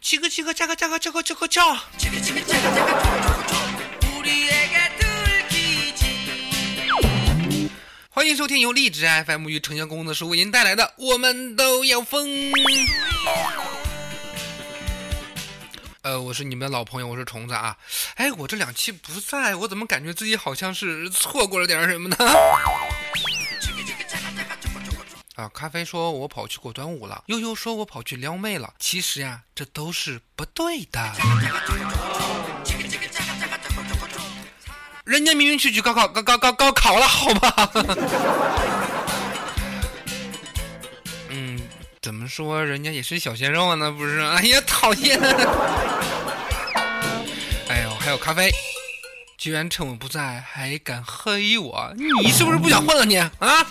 七个七个加个加个加个加个加。欢迎收听由荔枝 FM 与城乡公子书为您带来的《我们都要疯》。呃，我是你们的老朋友，我是虫子啊。哎，我这两期不在，我怎么感觉自己好像是错过了点什么呢？啊，咖啡说我跑去过端午了，悠悠说我跑去撩妹了。其实呀，这都是不对的。人家明明去去高考高高高高考了，好吧？怎么说人家也是小鲜肉啊？那不是？哎呀，讨厌！哎呦，还有咖啡，居然趁我不在还敢黑我，你是不是不想混了你啊？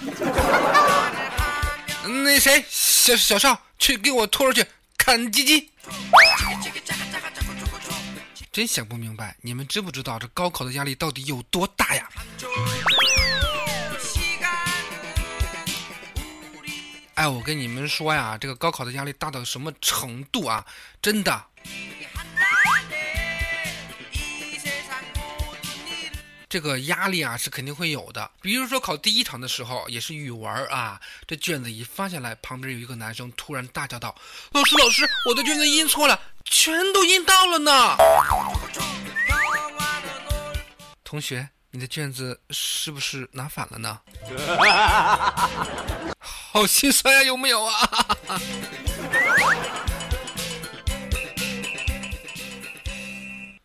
那谁，小小少，去给我拖出去砍鸡鸡！真想不明白，你们知不知道这高考的压力到底有多大呀？哎，我跟你们说呀，这个高考的压力大到什么程度啊？真的。这个压力啊是肯定会有的，比如说考第一场的时候，也是语文啊，这卷子一发下来，旁边有一个男生突然大叫道：“老师，老师，我的卷子印错了，全都印到了呢！”同学，你的卷子是不是拿反了呢？好心酸呀，有没有啊？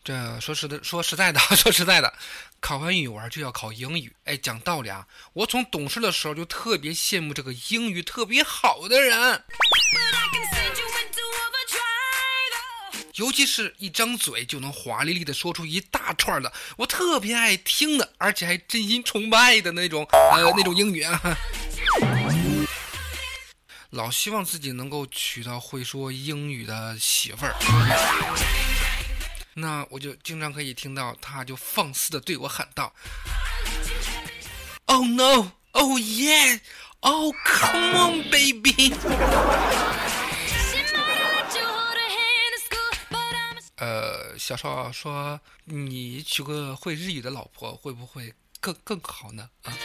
这说实的，说实在的，说实在的，考完语文就要考英语。哎，讲道理啊，我从懂事的时候就特别羡慕这个英语特别好的人，尤其是一张嘴就能华丽丽的说出一大串的，我特别爱听的，而且还真心崇拜的那种，呃，那种英语啊。老希望自己能够娶到会说英语的媳妇儿。那我就经常可以听到，他就放肆的对我喊道：“Oh no! Oh yeah! Oh come on, baby!” 呃，小少说：“你娶个会日语的老婆，会不会更更好呢？”啊。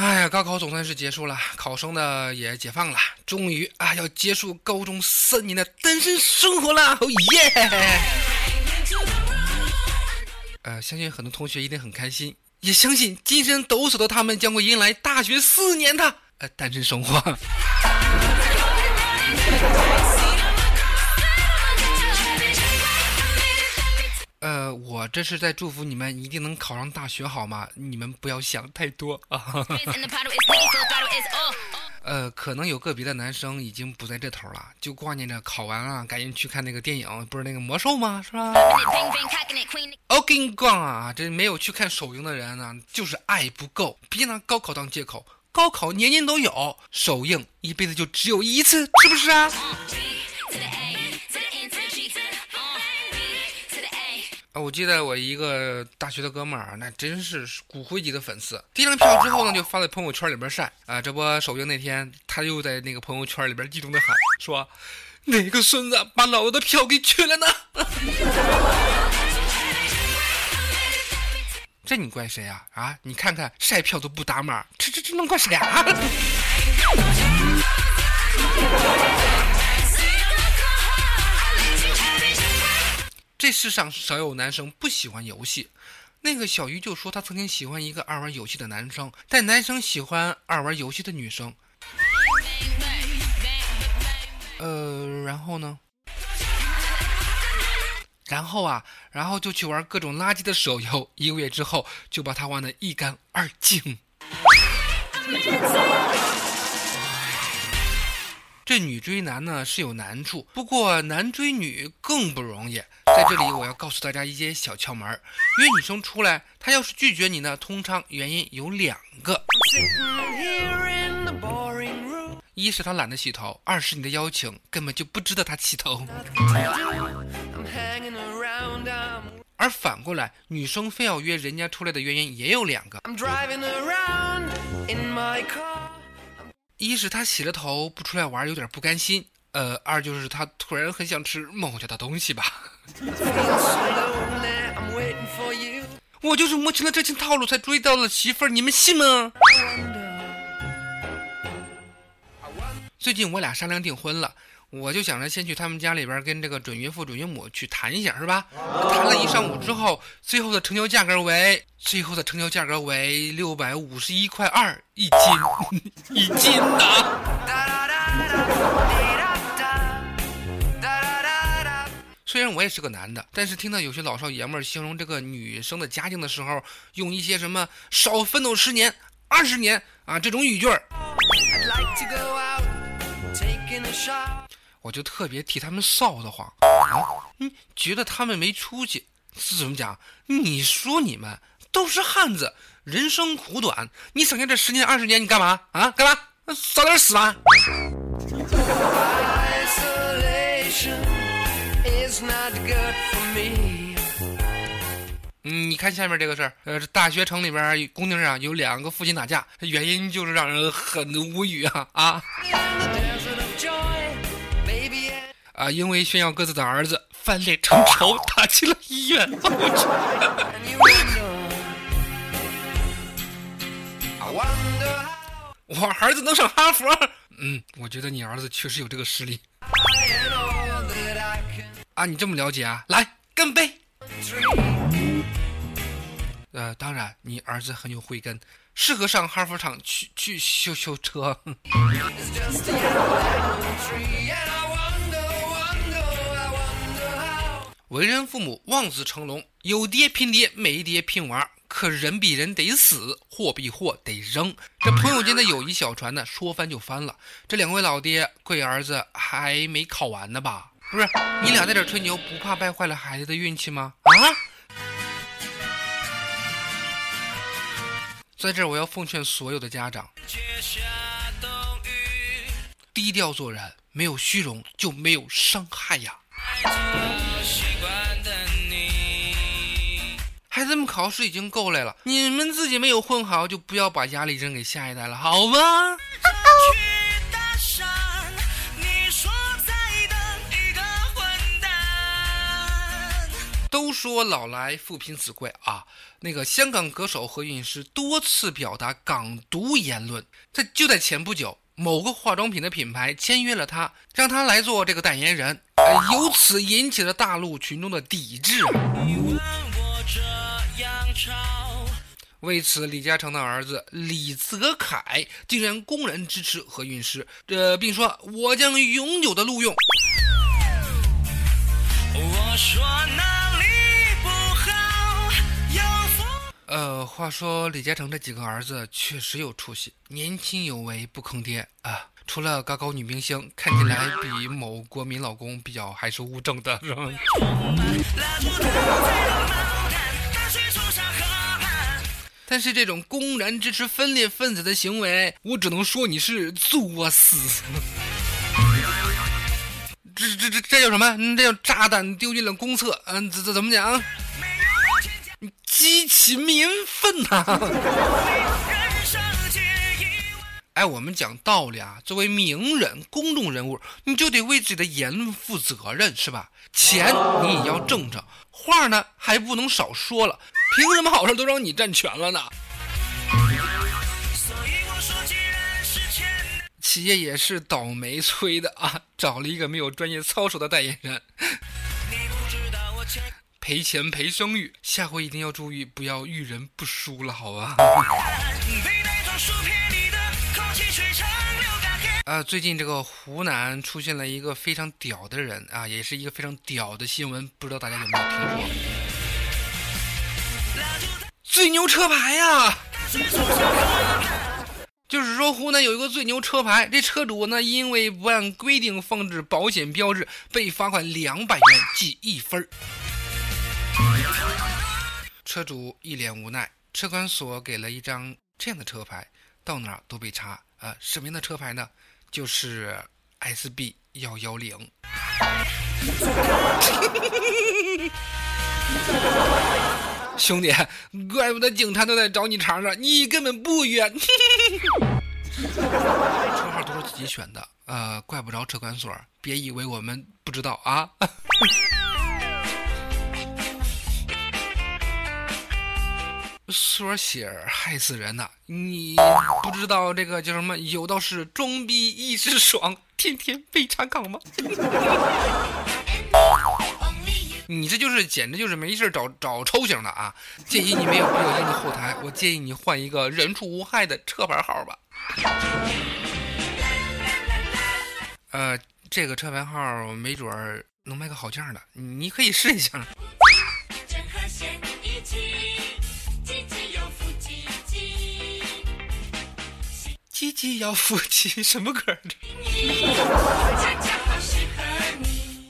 哎呀，高考总算是结束了，考生呢也解放了，终于啊要结束高中三年的单身生活了，哦耶！呃，相信很多同学一定很开心，也相信精神抖擞的他们将会迎来大学四年的呃单身生活。呃，我这是在祝福你们一定能考上大学，好吗？你们不要想太多啊。呃，可能有个别的男生已经不在这头了，就挂念着考完了赶紧去看那个电影，不是那个魔兽吗？是吧？我跟你讲啊，这没有去看首映的人呢，就是爱不够。别拿高考当借口，高考年年都有，首映一辈子就只有一次，是不是啊？我记得我一个大学的哥们儿，那真是骨灰级的粉丝。订了票之后呢，就发在朋友圈里边晒啊。这不首映那天，他又在那个朋友圈里边激动的喊说：“哪个孙子把老子的票给取了呢？” 这你怪谁啊？啊，你看看晒票都不打码，这这这能怪谁啊？这世上少有男生不喜欢游戏。那个小鱼就说他曾经喜欢一个爱玩游戏的男生，但男生喜欢爱玩游戏的女生。呃，然后呢？然后啊，然后就去玩各种垃圾的手游，一个月之后就把他玩的一干二净。这女追男呢是有难处，不过男追女更不容易。在这里我要告诉大家一些小窍门约女生出来，她要是拒绝你呢，通常原因有两个。一是她懒得洗头，二是你的邀请根本就不值得她洗头。而反过来，女生非要约人家出来的原因也有两个：一是她洗了头不出来玩有点不甘心；呃，二就是她突然很想吃某家的东西吧。我就是摸清了这群套路才追到了媳妇儿，你们信吗？最近我俩商量订婚了。我就想着先去他们家里边跟这个准岳父准岳母去谈一下，是吧？谈了一上午之后，最后的成交价格为最后的成交价格为六百五十一块二一斤，一斤呐！虽然我也是个男的，但是听到有些老少爷们儿形容这个女生的家境的时候，用一些什么“少奋斗十年、二十年”啊这种语句儿。我就特别替他们臊得慌啊！你觉得他们没出息是怎么讲？你说你们都是汉子，人生苦短，你省下这十年二十年，你干嘛啊？干嘛？早点死吧！嗯，你看下面这个事儿，呃，大学城里边公厅上有两个父亲打架，原因就是让人很无语啊啊！啊！因为炫耀各自的儿子，翻脸成仇，打进了医院。我儿子能上哈佛？嗯，我觉得你儿子确实有这个实力。啊，你这么了解啊？来，干杯！呃，当然，你儿子很有慧根，适合上哈佛厂去去修修车。为人父母，望子成龙，有爹拼爹，没爹拼娃。可人比人得死，货比货得扔。这朋友间的友谊小船呢，说翻就翻了。这两位老爹，贵儿子还没考完呢吧？不是，你俩在这吹牛，不怕败坏了孩子的运气吗？啊！在这，我要奉劝所有的家长：低调做人，没有虚荣就没有伤害呀。孩子们考试已经够累了，你们自己没有混好，就不要把压力扔给下一代了，好吗？都说老来富贫子贵啊，那个香港歌手何韵诗多次表达港独言论，在就在前不久，某个化妆品的品牌签约了他，让他来做这个代言人，由此引起了大陆群众的抵制。为此，李嘉诚的儿子李泽楷竟然公然支持何韵诗，这并说：“我将永久的录用。”我说那呃，话说李嘉诚这几个儿子确实有出息，年轻有为，不坑爹啊。除了高高女明星，看起来比某国民老公比较还是物证的，但是这种公然支持分裂分子的行为，我只能说你是作死。这这这这叫什么？这叫炸弹丢进了公厕。嗯，怎怎怎么讲？激起民愤呐！哎，我们讲道理啊，作为名人、公众人物，你就得为自己的言论负责任，是吧？钱你也要挣着，话呢还不能少说了。凭什么好事都让你占全了呢？企业也是倒霉催的啊，找了一个没有专业操守的代言人，赔钱赔声誉，下回一定要注意，不要遇人不淑了，好吧？啊，最近这个湖南出现了一个非常屌的人啊，也是一个非常屌的新闻，不知道大家有没有听说？最牛车牌呀！就是说，湖南有一个最牛车牌，这车主呢，因为不按规定放置保险标志，被罚款两百元，记一分车主一脸无奈，车管所给了一张这样的车牌，到哪都被查。啊，什么样的车牌呢？就是 SB 幺幺零。兄弟，怪不得警察都在找你茬呢，你根本不冤。车号都是自己选的，呃，怪不着车管所，别以为我们不知道啊。缩写害死人呐！你不知道这个叫什么？有道是装逼一时爽，天天被查岗吗？你这就是简直就是没事找找抽型的啊！建议你没有必要用后台，我建议你换一个人畜无害的车牌号吧。呃，这个车牌号没准儿能卖个好价的，你可以试一下。鸡鸡要腹肌，什么歌？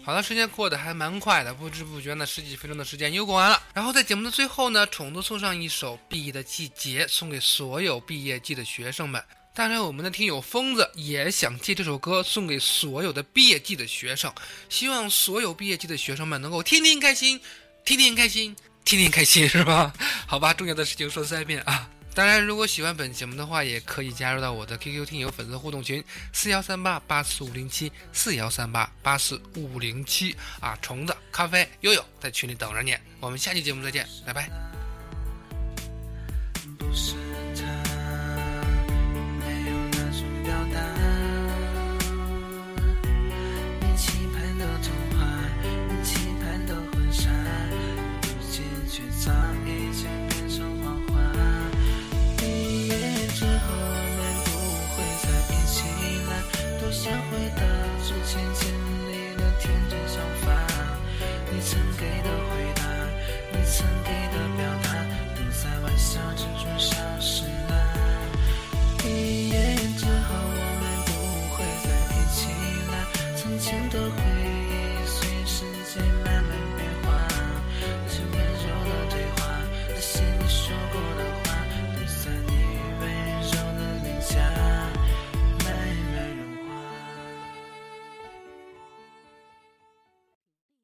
好了，时间过得还蛮快的，不知不觉呢，十几分钟的时间又过完了。然后在节目的最后呢，虫子送上一首《毕业的季节》，送给所有毕业季的学生们。当然，我们的听友疯子也想借这首歌送给所有的毕业季的学生，希望所有毕业季的学生们能够天天开心，天天开心，天天开心，是吧？好吧，重要的事情说三遍啊。当然，如果喜欢本节目的话，也可以加入到我的 QQ 听友粉丝互动群四幺三八八四五零七四幺三八八四五零七啊，虫子、咖啡、悠悠在群里等着你。我们下期节目再见，拜拜。